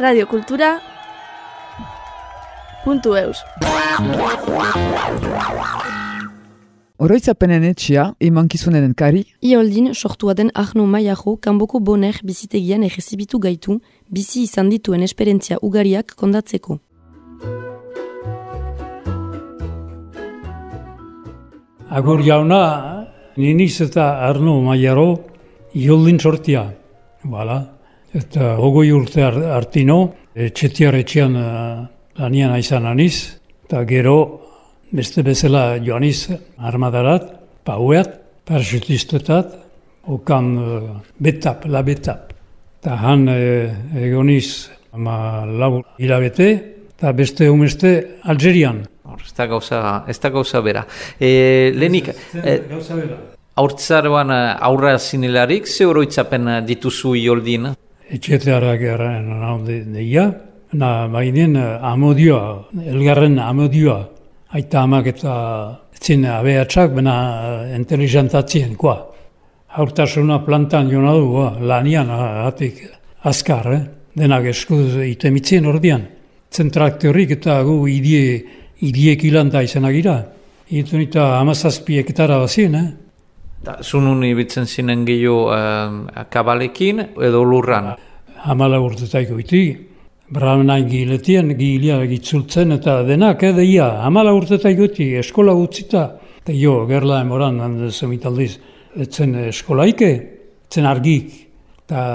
Radio Kultura puntu eus. Oroitzapenen etxia, emankizunen kari, Ioldin sortua den Arno Maiajo kanboko boner bizitegian egezibitu gaitu, bizi izan dituen esperientzia ugariak kondatzeko. Agur jauna, niniz eta Arno Maiaro ioldin sortia. Bala. Eta hogoi urte ar- artino, etxetiar etxean eh, lanian aizan aniz, eta gero beste bezala joaniz armadarat, pauet, parachutistetat, okan eh, betap, la betap. Eta han eh, egoniz ama lau hilabete, eta beste umeste Algerian. Hor, ez da gauza, ez da gauza bera. E, lehenik, e, Gauza bera. aurtzaroan eh, aurra zinelarik, ze oroitzapen eh, dituzu ioldin? Etxeteara garen de, deia, na bainen eh, amodioa, elgarren amodioa, aita amak eta zin abeatxak, bena eh, inteligentatzien, koa. Haurtasuna plantan jona du, ba, lanian hatik azkar, eh? denak eskuz itemitzien ordian. Zentraktorik eta gu idie, idiek ilanta izanak gira. Itu nita amazazpi hektara bazien, eh? Da, zunun ibitzen zinen gehiago eh, kabalekin edo lurran. hamala urtetaiko iti, bramenain giletien, gilia gitzultzen eta denak, eh, deia, hamala urtetaiko iti, eskola utzita, eta jo, gerla emoran, hande zemitaldiz, etzen eskolaike, etzen argik, eta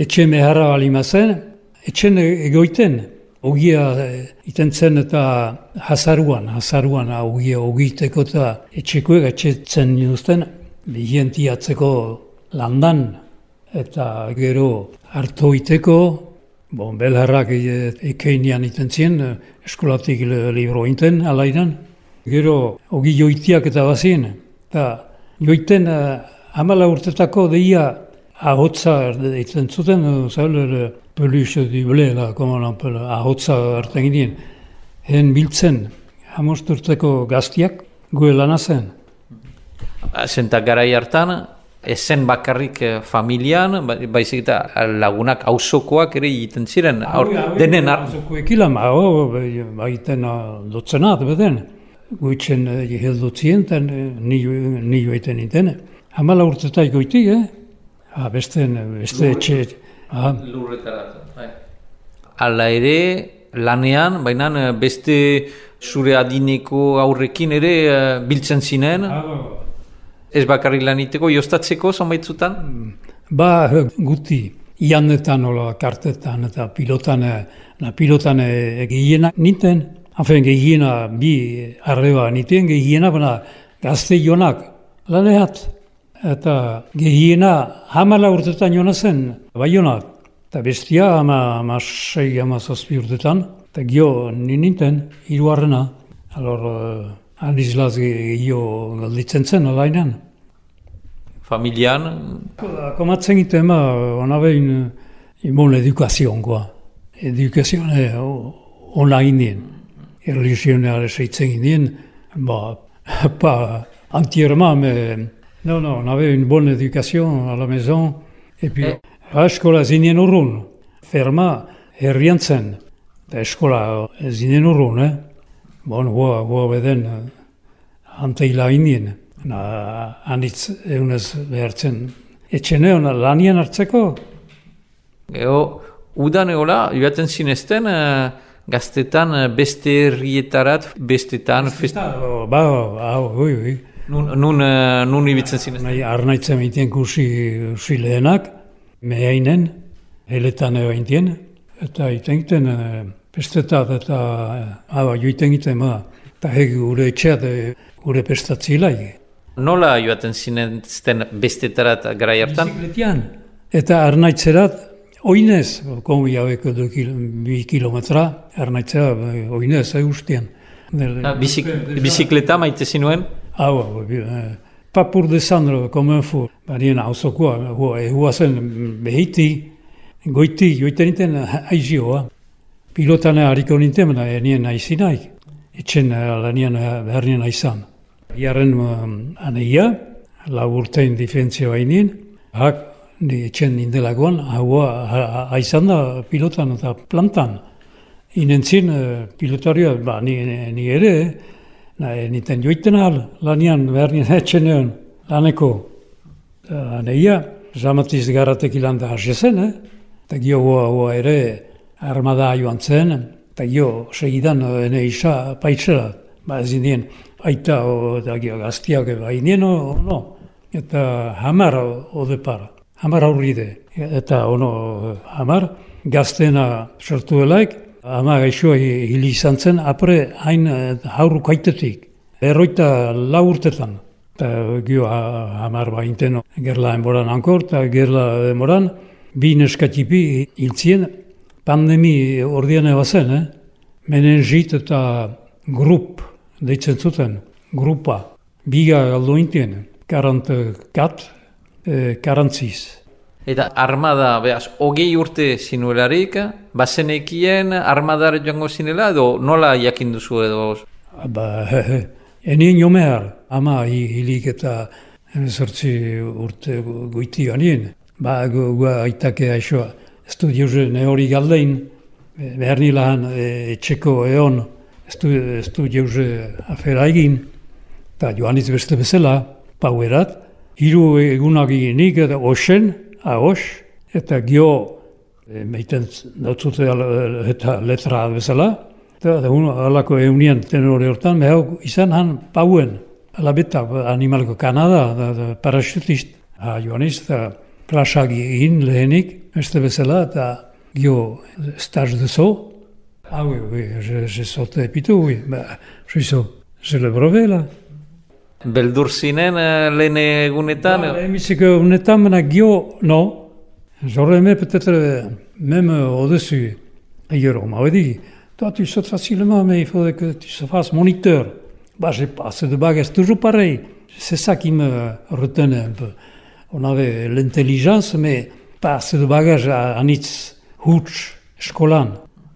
etxe meharra balima zen, etxen egoiten, ogia eh, iten zen eta hazaruan, hazaruan, ogia ogiteko eta etxekoek etxetzen dituzten, bihientiatzeko landan, eta gero hartu iteko, bon, belharrak e, ekeinian iten zien, eskolatik li- libro inten, alaidan. Gero, ogi joitiak eta bazien, eta joiten hamala urtetako deia ahotza iten zuten, zaila, peluche du ble, la, como on appelle, ahotza hartzen ginen. Hen biltzen, hamosturteko gaztiak, gue lana zen. Zenta garai hartan, ezen bakarrik eh, familian, ba- baizik eta lagunak auzokoak ere egiten ziren. Aur, denen ar, Zukuekila, ma, o, baiten dotzenat, beden. Guitzen heldutzien, ten, ni, ni joiten iten. Hamala urtetai goiti, eh? Ha, beste, beste etxe, ha, bai. Hala ere, lanean, baina eh, beste zure adineko aurrekin ere eh, biltzen zinen, ez bakarrik lan iteko, jostatzeko zonbaitzutan? ba, guti, ianetan, ola, kartetan, eta pilotan, eh, na, pilotan eh, gehienak ninten, hafen gehiena bi arreba niten, gehiena, baina gazte jonak, laneat, eta gehiena hamala urtetan jona zen, bai jonak, eta bestia hama, hama sei, hama zazpi urtetan, eta gio ni ninten, hiruarrena, alor, handizlaz gehiago galditzen zen, alainan. Familian, Komatzen giten, ba, ona behin, imon edukazioan, goa. Edukazioan, eh, o- ona indien. Religioneare seitzen indien, ba, pa, entièrement, mais, non, non, on avait une bonne éducation à la maison, et puis, Eh. eskola zinen urrun, ferma, herrian zen, eskola zinen urrun, eh? Bon, goa, goa beden, eh, anteila indien. Na, anitz eunez behartzen. Etxene hona lanian hartzeko? Eo, udan egola, joaten zinezten, eh, gaztetan eh, beste herrietarat, bestetan, fest... Ba, ba, hau, ui, ui. nun, nun, eh, nun ibitzen zinezten. Nahi arnaitzen egiten kursi, kursi lehenak, mehainen, heletan egiten, eta egiten egiten, eh, bestetat eta, eh, hau, joiten egiten, ba, eta hegi gure etxeat, eh, gure pestatzilaik. Nola joaten zinezten bestetarat garai hartan? Bizikletian. Eta arnaitzerat, oinez, konbi haueko du kil, bi kilometra, arnaitzera eh, oinez, eh, ustean. Ah, bizik, bizikleta maite zinuen? Hau, hau, bi- eh, pas pour descendre comme un fou. Barien hauzokoa, hua, hua zen behiti, goiti, joiten iten aizioa. Pilotan hariko ninten, baina enien aizinaik. Etxen eh, lanien eh, behar nien aizan. Iarren um, aneia, lau urtein difentzia bainien, hak ni etxen indelagoan, haua haizan da pilotan eta plantan. Inentzin uh, pilotarioa, ba, ni, ni ere, na, niten joiten ahal, lanian, behar nien etxenean, laneko. Uh, neia, zamatiz garatek ilan da zen, eh? eta gio hoa ere armada joan zen, eta gio segidan ene isa paitzera, ba ez indien, aita o, da gio gaztiak, ba indien o, no, eta hamar odepar, hamar aurride, eta ono hamar, gaztena sortu elaik, ama gaixoa hili izan zen, apre hain hauru kaitetik, erroita lau urtetan, eta gio hamar bainten gerla enboran ankor, eta gerla enboran, bi neskatipi hiltzien, pandemi ordean ebazen, eh? menenjit eta grup, deitzen zuten, grupa, biga galdo intien, karantakat, eh, karantziz. Eta armada, behaz, hogei urte zinuelarik, bazenekien armadar joango zinela, edo nola jakin duzu edo? Ba, enien jomehar, ama hilik eta emezortzi urte goiti ganien. Ba, gua aitake aixoa, ez du diuze ne hori galdein, behar nilahan e, etxeko eon, diuze afera egin, eta joan beste bezala, pauerat, hiru egunak eginik, eta osen, ahos, eta gio, e, meiten dautzute eta letra bezala, eta da un, alako eunien tenore hortan, behau izan han pauen, alabeta animalko Kanada, da, da parachutist, ha, joan eta klasak egin lehenik, beste bezala, eta gio staz dezo. Ah oui, oui, je saute pitu, oui, ba, je so, je le brovela. Beldur zinen uh, lehen egunetan? Ba, emisiko egunetan, mena gio, no. J'aurais aimé peut-être même au-dessus. Ailleurs, on m'avait dit, toi tu sautes facilement, mais il faudrait que tu se fasses moniteur. Bah, j'ai pas assez de bagages, toujours pareil. C'est ça qui me retenait un peu. On avait l'intelligence, mais pas assez de bagages à Anitz, Hutsch, Skolan.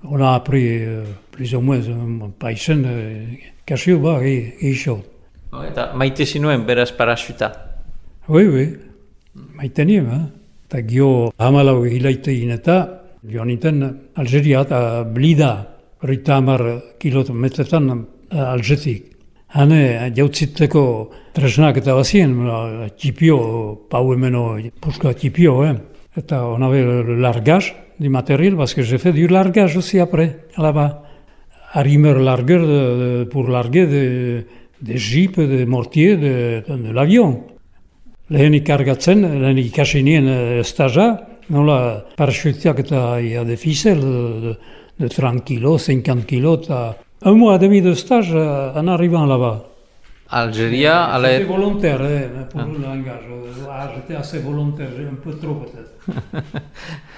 On a appris euh, plus ou moins un païsen, euh, Kasio, bah, et, et chaud. Eta maite zinuen beraz parasuta? Oui, oui. Maite niem, eh? Eta gio hamalau hilaitein eta joan iten Algeria eta blida rita hamar kilometretan Algetik. Hane, jautziteko tresnak eta bazien, txipio, pau hemeno, puska txipio, eh? Eta on avait le largage du matériel, parce que j'ai fait du largage aussi après, là-bas. Largueur de, de, pour larguer des de jeeps, des mortiers de, de, de l'avion. Lehenik kargatzen, lehenik ikasi nien estaja, nola parachutiak eta ia de ficel, de, de 30 kilo, 50 kilo, eta un mois demi de stage en arrivant là-bas. Algeria, ala... C'était volontaire, eh, pour ah. le langage. Ah, j'étais assez volontaire, un peu trop peut-être.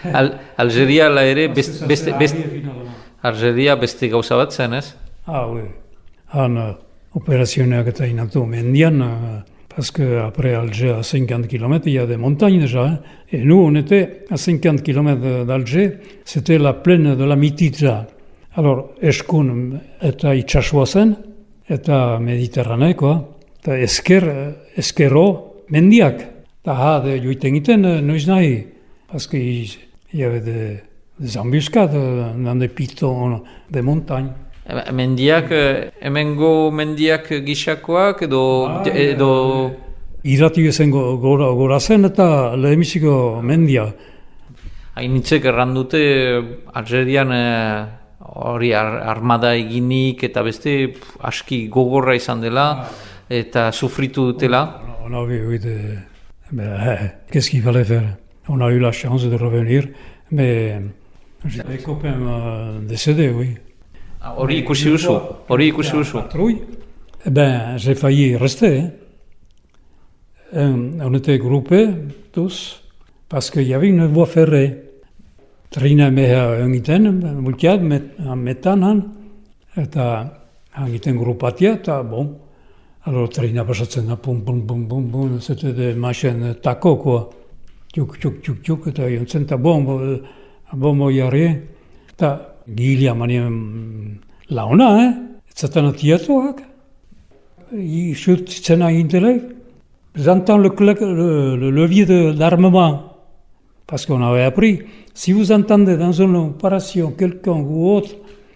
Al Algeria, la ere, beste, beste, beste, Algeria beste gauza bat zen, ez? Ah, oui. Han uh, operazioneak eta inatu mendian, uh, parce que après Alger, à 50 km, il y a des montagnes déjà. Hein. Et nous, on était à 50 km d'Alger, c'était la plaine de la Mitidja. Alors, eskun eta itxasua zen, eta mediterranekoa, eta esker, eskero mendiak. Eta ha, de joiten giten, noiz nahi, y avait des, des embuscades dans des pitons de montagne. Mendiak, hemengo mendiak gixakoak edo... Ba, edo... Irati ezen gora, gora zen eta lehemisiko mendia. Hainitzek errandute Algerian hori armada eginik eta beste aski gogorra izan dela eta sufritu dutela. On a vu, oui, de... qu'est-ce qu'il fallait faire On a eu la chance de revenir, mais j'ai des copains euh, décédés, oui. Hori ikusi duzu, hori ikusi duzu. Eh ben, j'ai failli rester. Hein. On était groupés, tous, parce qu'il y avait une voie ferrée. Trina meha egiten, multiat, met, metan han, eta egiten grupatia, eta bon, alo trina pasatzen da, pum, pum, pum, pum, pum, zete de masen tako, koa, txuk, txuk, txuk, txuk, eta jontzen, eta bon, bon, bon, jarri, eta gilia manien launa, eh? Etzaten atiatuak, xut zitzena egintelek, J'entends le, le, le levier d'armement parce qu'on avait appris. Si vous entendez dans une opération quelqu'un ou autre,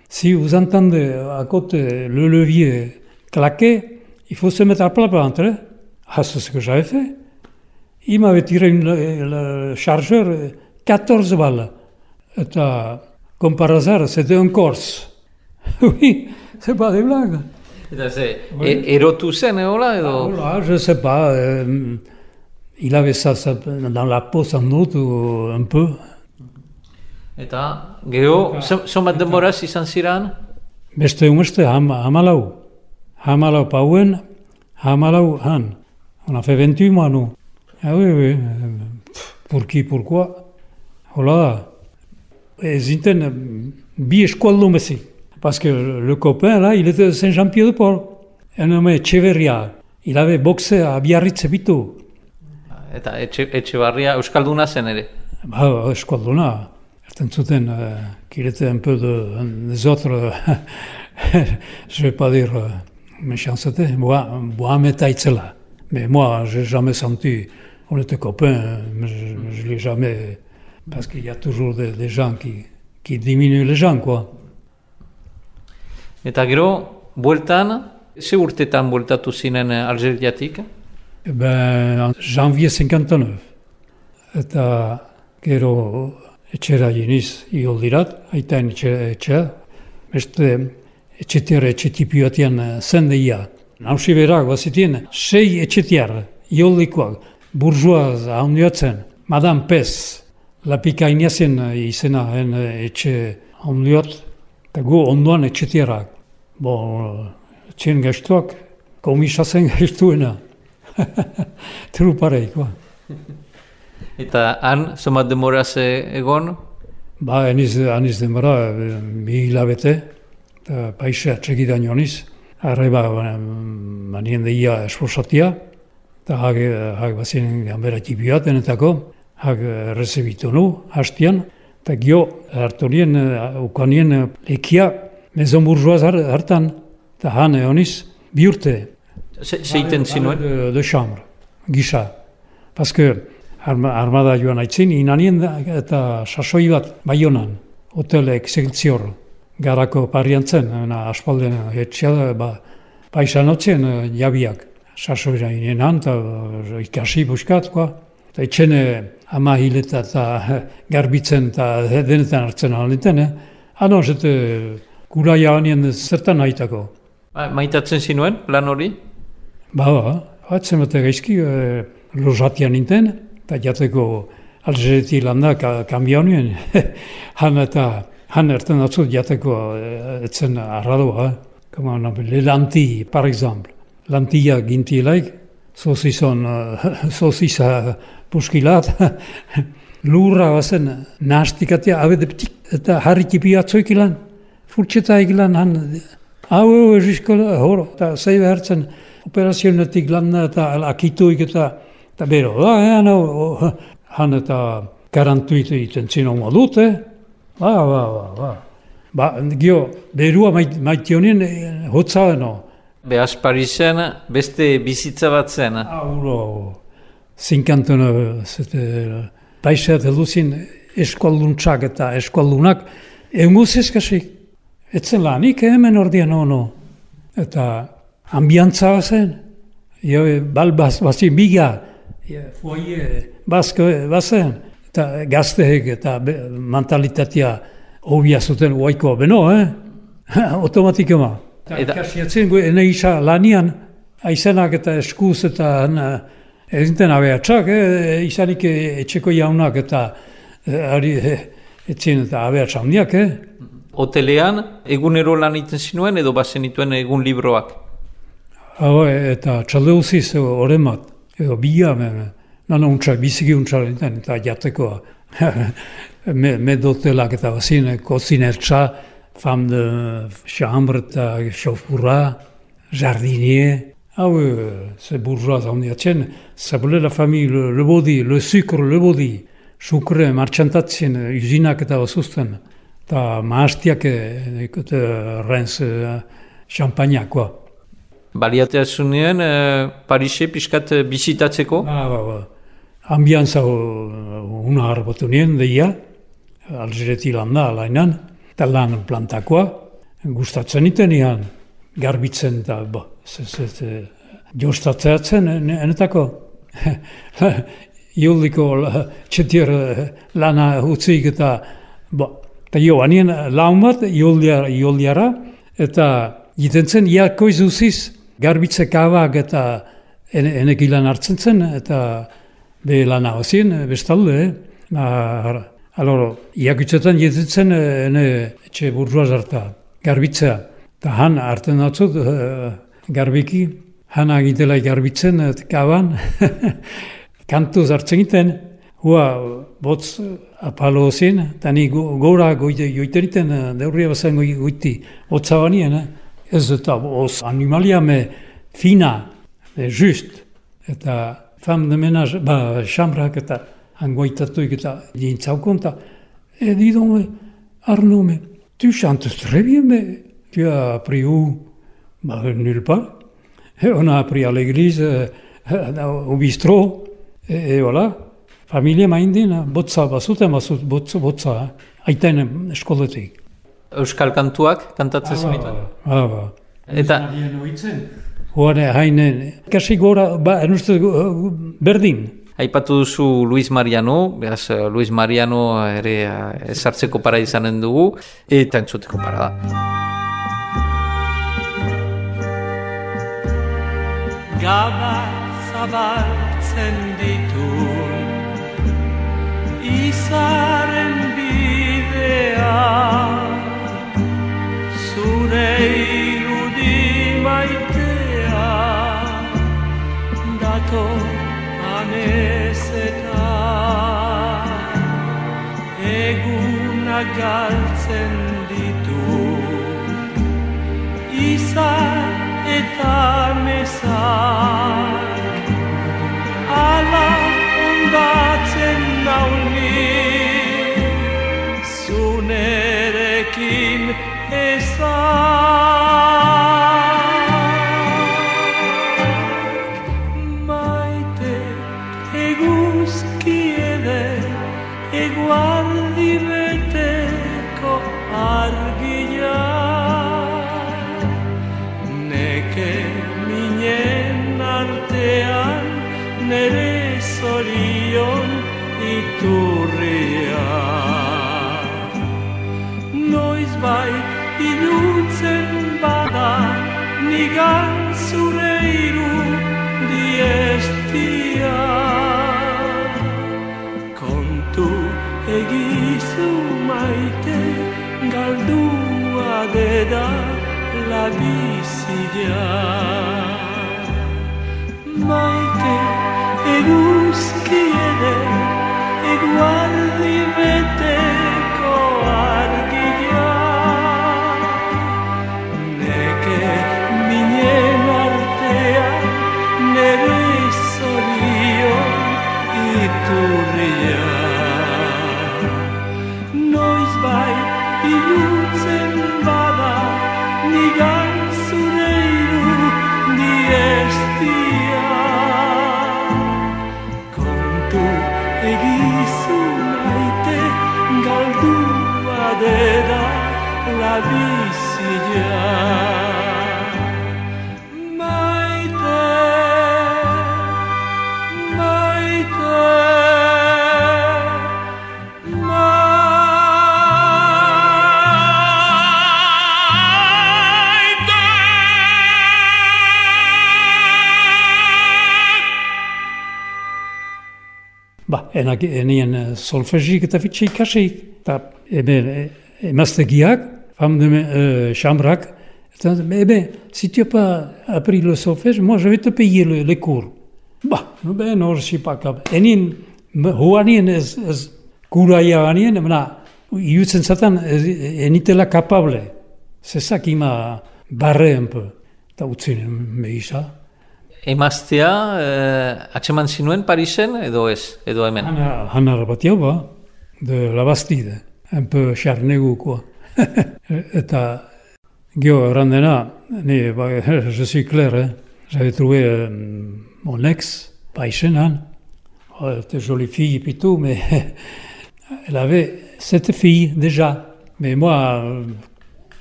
si vous entendez à côté le levier claquer, il faut se mettre à plat ventre. Hein. Ah, c'est ce que j'avais fait. Il m'avait tiré une, le chargeur 14 balles. Et, comme par hasard, c'était un Corse. oui, c'est pas des blagues. Erotu zen, egola, edo? Ah, je sais pas. Euh, il avait ça, ça dans la peau sans doute, un peu. Eta, geho, somat demoraz izan ziran? Beste umeste, ham, hamalau. Hamalau pauen, hamalau han. On a fait 28 mois, nous. Ah oui, oui. Pour qui, pourquoi Hola da. Ezinten, bi eskualdu mezi. Parce que le copain, là, il était de Saint-Jean-Pied-de-Port. Un nommé Echeverria. Il avait boxé à Biarritz Bitu. Eta etxe, etxe barria Euskalduna zen ere? Ba, Euskalduna. Erten zuten, uh, un peu de, des autres, je vais pas dire uh, méchanceté, moi, moi meta itzela. Mais moi, j'ai jamais senti, on était copains, mais je, je l'ai jamais, parce qu'il y a toujours des, des gens qui, qui diminuent les gens, quoi. Eta gero, bueltan, ze urtetan bueltatu zinen Algeriatik? Eh ben, en janvier 59. Eta gero etxera jeniz ioldirat, aitain etxe, etxea. Beste etxetiara etxetipioatian zendeia. Nausi berak, bazitien, sei etxetiar, ioldikoak, burzua haundioatzen, Madame Pez, lapika iniazen izena en etxe haundiot, eta gu onduan etxetiarak. Bo, txien gestuak, komisazen gestuena. Trupareikoa. Eta han, zomat demoraz egon? Ba, aniz, aniz demora, bi hilabete, eta paisa txekidan joaniz. Arreba, manien deia esposatia, eta hage, hage bazien gambera tipiat denetako, hage rezebitu nu, hastian, eta gio hartu nien, ukanien lekia, mezon burzua hartan, eta han eoniz, bi urte, Zeiten zinuen? De, de chambre, gisa. Paske arma, armada joan aitzin, inanien eta sasoi bat baionan, hotel exekzior, garako pariantzen, na aspalden etxea, ba, paisan otzen jabiak. Sasoi da inenan, eta ikasi buskat, koa. Eta etxene ama hileta eta garbitzen eta denetan hartzen alinten, eh? Ano, zete, gura jaunien zertan haitako. Ba, maitatzen zinuen, plan hori? Ba, ba, batzen bat gaizki, e, lozatian ninten, eta jateko alzereti landa ka, kambia honien. han eta, han erten datzut jateko e, etzen arradoa. Kama, le lanti, par exemple. Lantia ginti laik, sosizon, sosiza puskilat, lurra bazen nahastikatea, abede ptik, eta harri tipi atzoik ilan, furtxeta egilan, han, hau, hau, hau, eta zei behartzen, operazionetik lan eta akituik eta eta bero, da, ja, no, han eta garantuitu iten zino modute, ba, ba, ba, ba. Ba, gio, berua maitionien mait hotza no. Behaz Parisen beste bizitza bat zen. Ulo, zinkantun, zete, paisat eduzin eskualduntzak eta eskualdunak, egun guzizkasik, etzen lanik hemen ordean, no, no. Eta ambiantza zen, jo, bal baz, bazi biga, foie, bazko, bazen, eta gazteek eta mentalitatea hobia zuten oaiko beno, eh? automatikema. Eta kasiatzen, ene isa lanian, aizenak eta eskuz eta ezinten abeatxak, eh? izanik etxeko jaunak eta ari etzien eta abeatxa handiak. Eh? Hotelean, egunero lan iten zinuen edo bazen ituen egun libroak? Hau, eta txalde uziz horren bat, edo bila, nana untsak, biziki untsak eta jatekoa. me, me dotelak eta bazin, kozinertza, fam de chambre eta xofurra, jardinier. Hau, ze burroa zaundiatzen, zabule la fami, le, le bodi, le sucre, le bodi, sukre, martxantatzen, usinak eta bazuzten. Eta maastiak, eta renz, champagnakoa baliatea zunien e, Parise pixkat bizitatzeko? Ba, ba, ba. ambiantza una harbotu nien, deia, alzireti landa, alainan, eta lan plantakoa, gustatzen iten ian, garbitzen eta, bo, jostatzeatzen, enetako, Ioldiko txetier lana utzik eta, bo, eta jo, anien laun bat, ioldiara, eta jiten zen, iakoiz uziz, garbitze kabak eta enek ilan hartzen zen, eta be lana hozien, bestalde, eh? aloro, iakutzetan jiten zen, ene etxe burruaz harta, garbitzea. Eta han hartzen datzut, uh, garbiki, han agitela garbitzen, et kaban, kantuz hartzen giten, hua botz apalo zen, eta ni gora joiteriten, deurria bazen goiti, botza banien, eh? Ez eta os animalia me fina, e just, eta fam de menaz, ba, xamrak eta hangoitatuik eta dintzaukon, eta e didon, Arnaud, me, tu chantes très bien, mais tu as appris où Bah, nulle part. Et on a appris à l'église, euh, au bistrot, et, et voilà. Familia maindin, botza bazuten, bazut, botza, botza, aiten eskoletik. Euskal kantuak kantatzen zenitu? Ah, ba. Eta... Hoare, hainen, kasi gora, ba, enuzte, berdin. Aipatu duzu Luis Mariano, beraz, Luis Mariano ere esartzeko para izanen dugu, eta entzuteko para da. Gaba zabaltzen ditu Izaren bidea Zure irudi maitea Dato anezeta. Eguna galtzen ditu Izar eta Maite eguzki Ba, enak, enien eh, solfezik eta fitxe ikasik, eta ebe, emaztegiak, fam de euh, xambrak, eta ebe, si tu n'as pas appris le moi je vais te payer le, les cours. Ba, no ben, hor sipakab. Enien, huanien ez, ez kuraia anien, mena, iutzen zatan, ez, enitela kapable. Zezak ima barre un peu. Eta utzinen, mehisa. Emaztea, eh, atseman zinuen Parisen, edo ez, edo hemen? Hana, hana rabatia ba, de la Bastide, un peu charnegukoa. Eta gio errandena, ni, ba, je suis clair, eh? j'avais trouvé euh, mon ex, Paisenan, Oh, elle était jolie fille et tout, elle avait cette fille déjà. Mais moi, euh,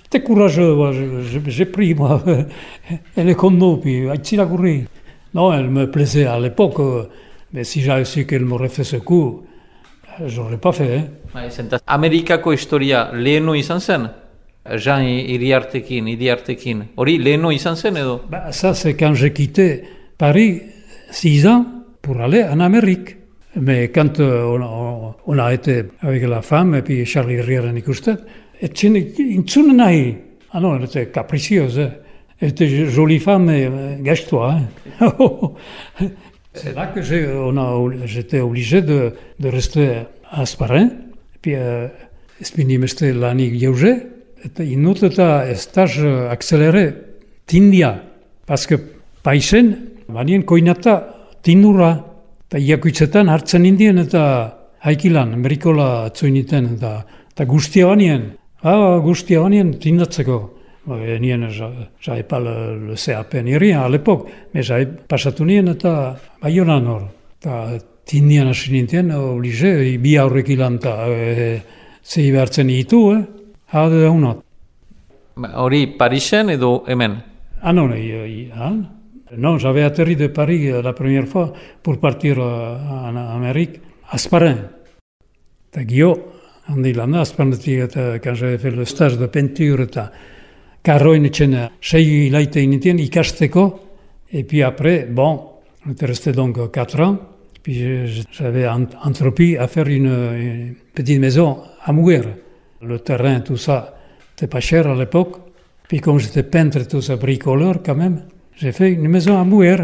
j'étais courageux, j'ai pris, moi. Elle est comme nous, puis ici la courir. Non, elle me plaisait à l'époque, mais si j'avais su qu'elle m'aurait fait ce coup, j'aurais pas fait. Hein. Bai, zenta, Amerikako historia leheno izan zen? Jean iriartekin, iriartekin. Hori leheno izan zen edo? Bah, ça, c'est quand j'ai quitté Paris, six ans, pour aller en Amérique. Mais quand euh, on, a, on a été avec la femme et puis Charlie Riera Nicoustet, et tchine intsune nahi. Ah non, elle était capricieuse. hein. Était jo- jolie femme, mais euh, gâche-toi. hein. C'est là que j'ai, on a, j'étais obligé de, de rester à Asparin. Et puis, euh, spinim este lani geuze, eta inut eta stage accéléré tindia. Parce que paisen, banien koinata tindura, eta iakuitzetan hartzen indien eta haikilan, merikola atzoiniten, eta, eta guztia banien, ah, guztia banien tindatzeko. Ba, nien, j'avais pas le, le CAP ni rien à l'époque, mais j'avais pasatu nien eta baionan hor. Eta tindian hasi nintzen, oblige, bi aurrek ilan eta e, zei behartzen ditu, eh? Hade da unot. Ba, Hori Parisen edo hemen? Ah non, et, hein? non j'avais atterri de Paris euh, la première fois pour partir euh, en Amérique, à Sparin. Eta gio, handi landa, eta quand j'avais fait le stage de peinture eta karroin etxen sei hilaite initien ikasteko, et puis après, bon, on était resté donc 4 ans, puis j'avais ent- entrepris à faire une, une petite maison à Mouguer. Le terrain, tout ça, c'était pas cher à l'époque. Puis comme j'étais peintre tout ça, bricoleur quand même, j'ai fait une maison à Mouguer.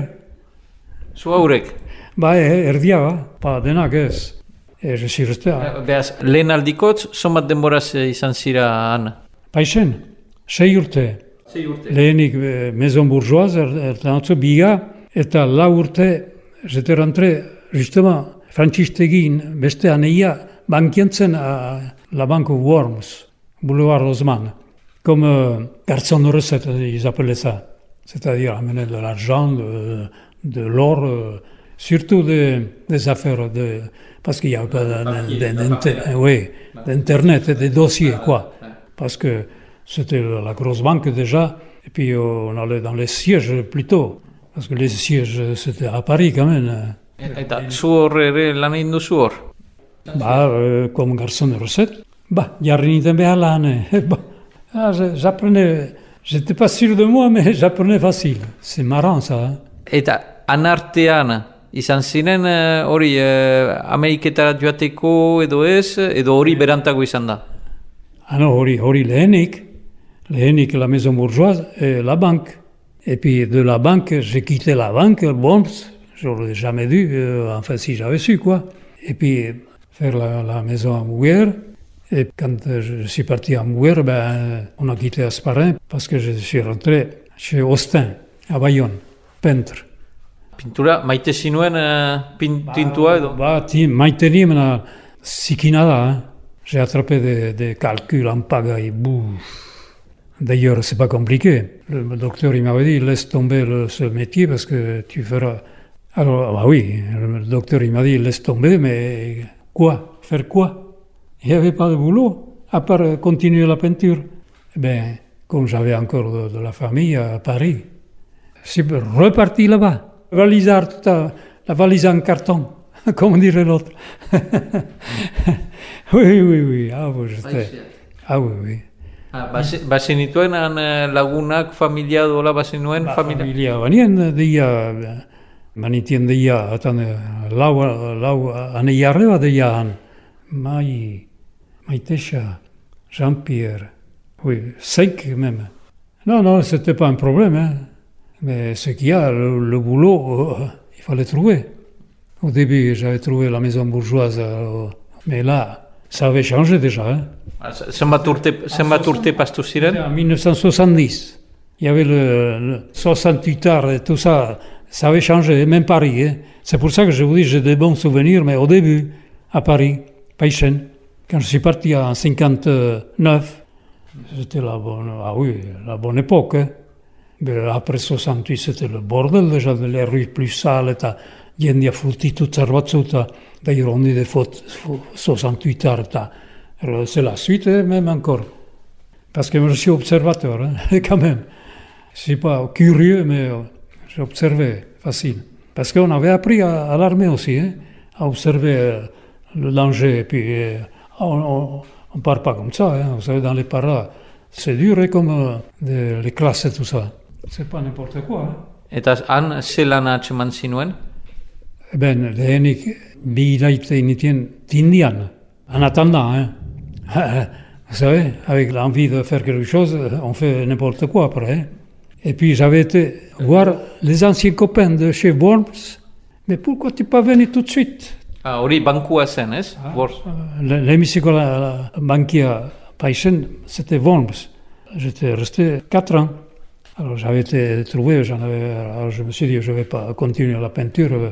Zu haurek? Ba, e, erdia, ba, pa denak ez. Et je suis resté à Beaz, lehen aldikotz, somat denboraz eh, izan zira han? Paixen, sei urte. Zei urte. Lehenik eh, maison bourgeoise, er- eta atzo biga, eta lau urte, j'étais rentré, justement, frantzistegin, beste aneia, bankientzen à la banque Worms, boulevard Rosman, comme euh, garçon de recette, ils appelaient ça. C'est-à-dire amener de l'argent, de, de l'or, euh, surtout des, des affaires, de, parce qu'il n'y avait pas oui, d'internet, et des dossiers, quoi. Parce que c'était la grosse banque déjà, et puis euh, on allait dans les sièges plutôt, parce que les sièges c'était à Paris quand même. Eta zu hor ere lan egin duzu hor? Bah, euh, comme garçon de recette, bah, jarri nintzen behar lan. eh. Bah, ah, j'apprenais, j'étais pas sûr de moi, mais j'apprenais facile. C'est marrant ça. hein. Eta anartean, izan ziren eh, hori eh, Ameriketara joateko edo ez, edo hori berantago izan da? Ah non, hori, hori lehenik, lehenik la maison bourgeoise et la banque. Et puis de la banque, j'ai quitté la banque, bon, j'aurais jamais dû, euh, enfin si j'avais su quoi. Et puis faire la, la maison à Mouguer. Et quand je suis parti à Mouguer, ben, on a quitté Asparin parce que je suis rentré chez Austin, à Bayonne, peintre. Pintura, maite zinuen eh, pin, pintua edo? Bah, ti, maite nimena zikina da, hein. J'ai attrapé des, des calculs en pagaille, bouf. D'ailleurs, c'est pas compliqué. Le, le docteur, il m'avait dit, laisse tomber le- ce métier parce que tu feras... Alors, bah oui, le docteur, il m'a dit, laisse tomber, mais quoi? Faire quoi? Il n'y avait pas de boulot, à part continuer la peinture. Eh bien, comme j'avais encore de, de la famille à Paris, c'est reparti là-bas. Valisard, la, la valise en carton, comme dirait l'autre. oui, oui, oui. Ah, bon, ah oui, oui. Ah, base- bazenituen eh, lagunak, familia dola bazenuen, Ba, familia? familia banien, deia, manitien deia, atan, lau, lau, ane jarreba deia han. Mai, Maïtécha, Jean-Pierre, oui, cinq même. Non, non, c'était pas un problème, hein. Mais ce qu'il y a, le, le boulot, euh, il fallait trouver. Au début, j'avais trouvé la maison bourgeoise, euh, mais là, ça avait changé déjà, hein. Ah, z- Zenbat urte, zenbat urte pastu ziren? En 1970, il y avait le, le 68 heures et tout ça. Ça avait changé, même Paris. hein. C'est pour ça que je vous dis, j'ai des bons souvenirs, mais au début, à Paris, Païchen, quand je suis parti en 59, c'était la bonne, ah oui, la bonne époque. hein. Mais après 68, c'était le bordel déjà, les rues plus sales, eta jendia fultitu tzar batzu, eta d'ailleurs on est des fautes 68 ans, eta alors c'est la suite, hein, même encore. Parce que je suis observateur, hein, quand même. Je suis pas curieux, mais euh, j'ai observé, facile. Parce qu'on avait appris à, à l'armée aussi, hein, à observer euh, le danger, et puis euh, on ne part pas comme ça, hein, vous savez, dans les paras, c'est dur hein, comme euh, de, les classes et tout ça. C'est pas n'importe quoi. Hein. Eta han ze lana atseman zinuen? Eh Ben, lehenik bi iraite initien tindian, en attendant, hein. Vous savez, avec l'envie de faire quelque chose, on fait n'importe quoi après. Et puis j'avais été voir les anciens copains de chez Worms. Mais pourquoi tu pas venu tout de suite? Ah, hori bankua zen, ez? Bor. Le- L'hémicycle à la Bankia c'était Worms. J'étais resté 4 ans. Alors j'avais été trouvé, j'en avais, alors je me suis dit, je ne vais pas continuer la peinture euh,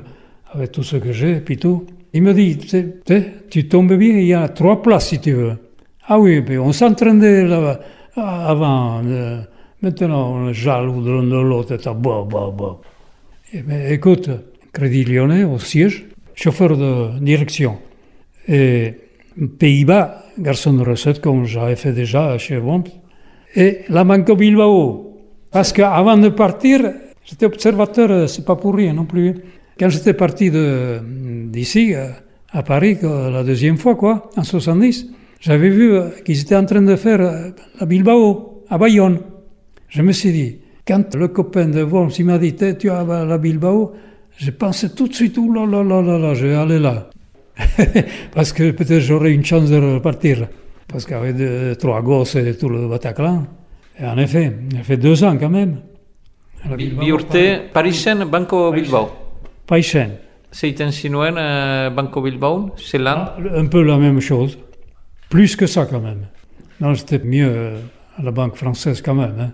avec tout ce que j'ai, puis tout. Il me dit, tu tombes bien, il y a trois places si tu veux. Ah oui, on s'entraînait là avant. euh, maintenant, on est jaloux de l'autre, bah, bah, bah. Écoute, Crédit Lyonnais au siège, chauffeur de direction. Et Pays-Bas, garçon de recette, comme j'avais fait déjà chez Worms. Et la Banco Bilbao. Parce qu'avant de partir, j'étais observateur, euh, c'est pas pour rien non plus. Quand j'étais parti de- d'ici, euh, à Paris, la deuxième fois, quoi, en 70, j'avais vu euh, qu'ils étaient en train de faire euh, la Bilbao, à Bayonne. Je me suis dit, quand le copain de Worms, m'a dit, tu as la Bilbao, j'ai pensé tout de suite, oh là là là là là, je vais aller là. Parce que peut-être j'aurais une chance de repartir. Parce qu'avec trois gosses et tout le Bataclan, et en effet, il fait deux ans quand même. À la Bi, Bilbao, bi urte, Parisen Banko Bilbao. Païchen. Zeiten zinuen eh, Banko Bilbao, ze lan? Ah, Un peu la même chose. Plus que ça quand même. Non, c'était mieux euh, à la Banque française quand même. hein.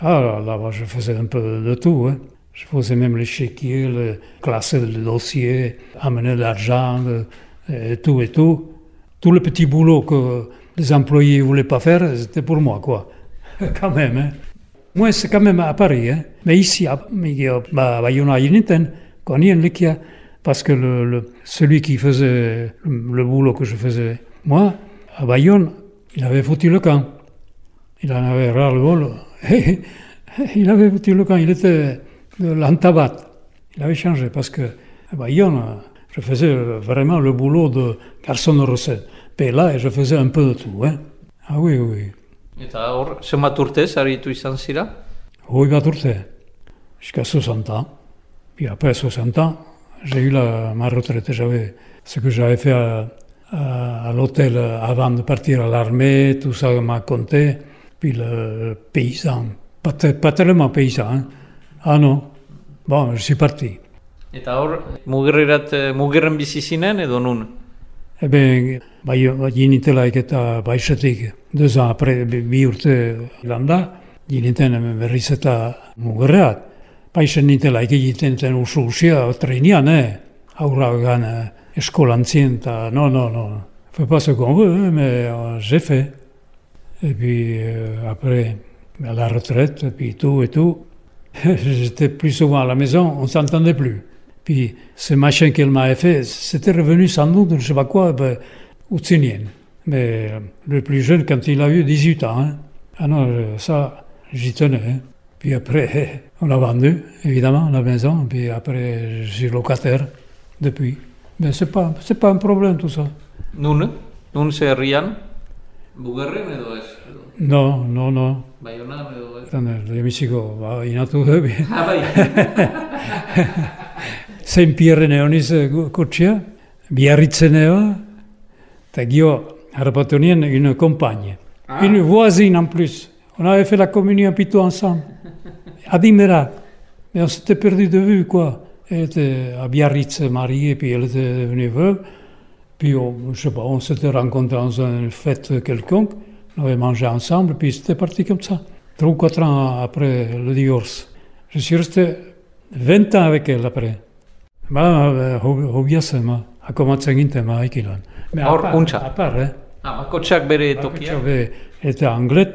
Ah là, là-bas, je faisais un peu de tout. hein. Je faisais même les chéquiers, le, classer le dossier, amener l'argent, le- et tout et tout. Tout le petit boulot que les employés ne voulaient pas faire, c'était pour moi, quoi. quand même. Hein. Moi, c'est quand même à Paris. Mais ici, il y a une quand il y une liquia, parce que celui qui faisait le boulot que je faisais, moi, à Bayonne, il avait foutu le camp. Il en avait ras le bol. il avait foutu le camp. Il était de l'Antabat. Il avait changé parce que à Bayonne, je faisais vraiment le boulot de garçon de recette. Et là, je faisais un peu de tout. Hein. Ah oui, oui. Eta hor, zenbat urtez aritu izan zira? Oui, bat urte, jusqu'à 60 ans. Puis après 60 ans, j'ai eu la, ma retraite. J'avais ce que j'avais fait à, à- à l'hôtel avant de partir à l'armée, tout ça m'a compté. Puis le paysan, pas, te- pas tellement paysan. hein. Ah non, bon, je suis parti. Eta hor, mugerrerat, eh, mugerren bizi zinen edo nun? Eh bien, bai, eta baixetik, deux ans après, bi bi urte landa, giniten berriz eta mugerreat. Baixen nintelaik egiten zen usu usia, treinian, eh? Aurra gan eh, eskolan zien, eta no, no, no. Fais pas ce qu'on veut, hein, mais euh, j'ai fait. Et puis euh, après, à la retraite, et puis tout et tout, j'étais plus souvent à la maison, on s'entendait plus. Puis ce machin qu'elle m'avait fait, c'était revenu sans doute, je ne sais pas quoi, ben, au Tsinien. Mais euh, le plus jeune, quand il a eu 18 ans, hein. ah non, ça, j'y tenais. hein. Puis après, on a vendu, évidemment, la maison. Puis après, je suis locataire depuis. Mais ce n'est pas, c'est pas un problème tout ça. Nun? Nun ze herrian? Mugerren edo ez? Non, non, non. Baionan edo ez? Attends, l'hémicycle, va, inatu da bi. Ah, bai. Saint-Pierre neoniz kotxea, biarritzenea, eta gio harrapatu nien une compagne. Une voisine en plus. On avait fait la communion plutôt ensemble. Admirable. Mais on s'était perdu de vue, quoi. Était à Biarritz mariée, puis elle était devenue veuve. Puis, on, je sais pas, on s'était rencontrés dans une fête quelconque. On avait mangé ensemble, puis c'était parti comme ça. Trois ou quatre ans après le divorce. Je suis resté 20 ans avec elle après. Ba, hobia zen, ma. Akomatzen ginten, ma, ikilan. Mais à Hor, part- untxa. À part, hein. Ah, bakotxak bere tokia. J'avais été anglais.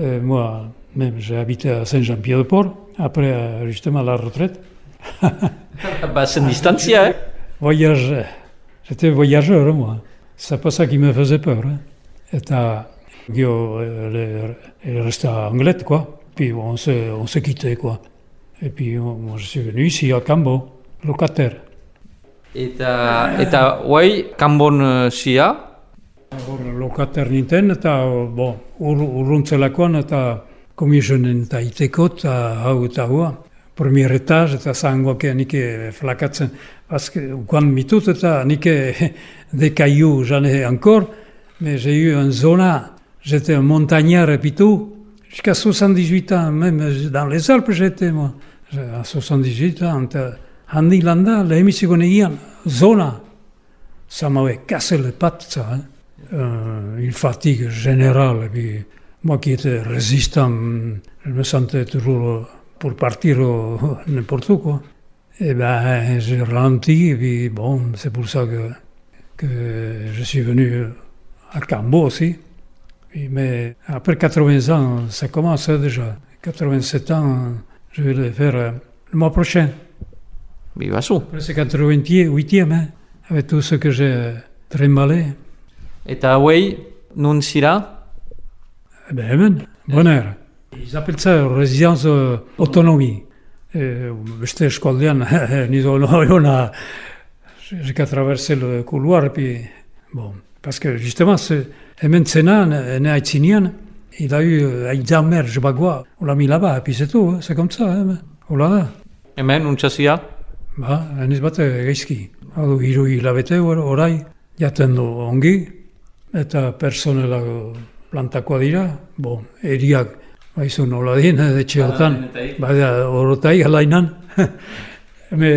Euh, moi, même, j'ai habité à Saint-Jean-Pied-de-Port, après, euh, justement, la retraite. Bah, zen distantzia, eh? Voyage. J'étais voyageur, moi. C'est pas ça qui me faisait peur. Hein. Eta, Gio, elle, elle restait anglais, quoi. Puis on se, on se quittait, quoi. Et puis moi, je suis venu ici à Cambo, locataire. Eta, eta, guai, kanbon uh, zia, Hor lokater ninten, eta bon, ur, urruntzelakoan eta komisionen eta iteko eta hau eta hua. Premier etage eta zangoak nik flakatzen. Parce que quand mitut eta nik des cailloux, j'en ai encore, mais j'ai eu une zone, j'étais un montagnard et puis tout. Jusqu'à 78 ans, même dans les Alpes j'étais moi. À 78 ans, eta handi landa, lehemisiko negian, zona. Ça m'avait cassé les pattes, ça. Hein. Euh, une fatigue générale. Et puis, moi qui étais résistant, je me sentais toujours pour partir n'importe où. Quoi. Et ben, j'ai ralenti, et puis bon, c'est pour ça que, que je suis venu à Cambo aussi. Puis, mais après 80 ans, ça commence déjà. 87 ans, je vais le faire euh, le mois prochain. bibazu. Après, c'est 88e, hein, avec tout ce que j'ai trimballé. Eta hauei, nun zira, Eh ben, bonheur. Ils appellent ça résidence euh, autonomie. Euh, beste eskualdean, ni do no, on a, j'ai qu'à le couloir, puis, bon, parce que justement, ce, hemen zena, ne aitzinean, il a eu Aïdzamer, je on l'a mis là-bas, et puis c'est tout, hein, c'est comme ça, hein, on l'a hemen, untsa zira, Ba, eniz bat gaizki. Hau, hiru hilabete or- orai, jaten du ongi, eta personela plantakoa dira, bon, eriak, baizu nola dien, eh, etxeotan, Badaudenetaik. bada, orotai alainan, me,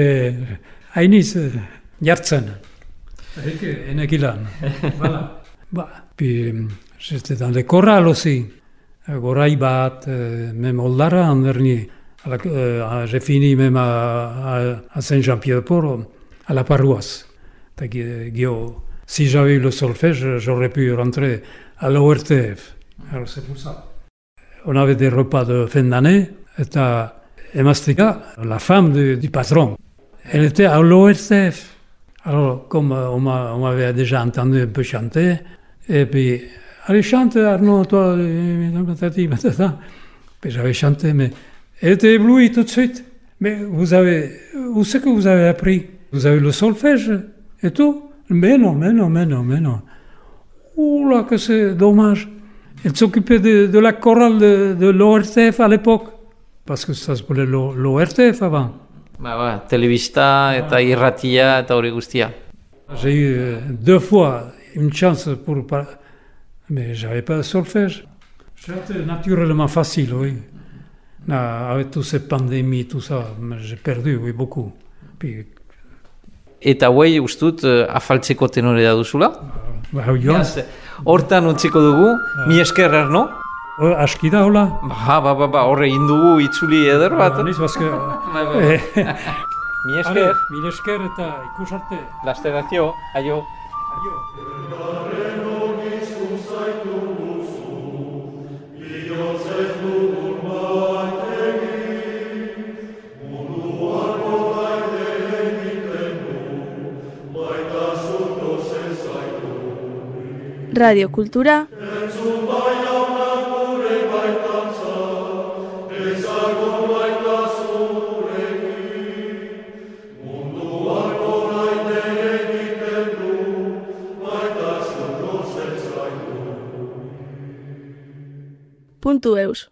hainiz, eh, jartzen. Enekilan. Ba, dans les chorales aussi. Euh, Gorai bat, euh, même au Lara, en dernier. À la- euh, J'ai fini même à, à, à la paroisse. Guillaume, Si j'avais eu le solfège, j'aurais pu rentrer à l'ORTF. Alors c'est pour ça. On avait des repas de fin d'année. Et à Emastika, la femme du, patron, elle était à l'ORTF. Alors, comme euh, on m'a- on m'avait déjà entendu un peu chanter, et puis, allez, chante Arnaud, toi, j'avais chanté, mais elle était éblouie tout de suite. Mais vous avez, où c'est que vous avez appris? Vous avez le solfège et tout? Mais non, mais non, mais non, mais non. Ouh là, que c'est dommage. Elle s'occupait de, de la chorale de, de l'ORTF à l'époque. Parce que ça s'appelait l'O- l'ORTF avant. ba, ba, telebista eta irratia eta hori guztia. J'ai eu euh, deux fois une chance pour... par- Mais j'avais pas de solfège. C'était naturellement facile, oui. Avec toutes ces pandémies, tout ça, j'ai perdu, oui, beaucoup. Puis, Eta hauei ustut uh, afaltzeko tenorea duzula. bah, joan, Beraz, Hortan utziko dugu, mi esker no? oh, aski da, hola. Ba, ba, ba, ba, horre egin dugu itzuli eder bat. Niz, parce que... Ba, ba. Eh, Mi esker, mil esker eta ikusarte. lasteratio, aio. Radio Kultura puntu eus.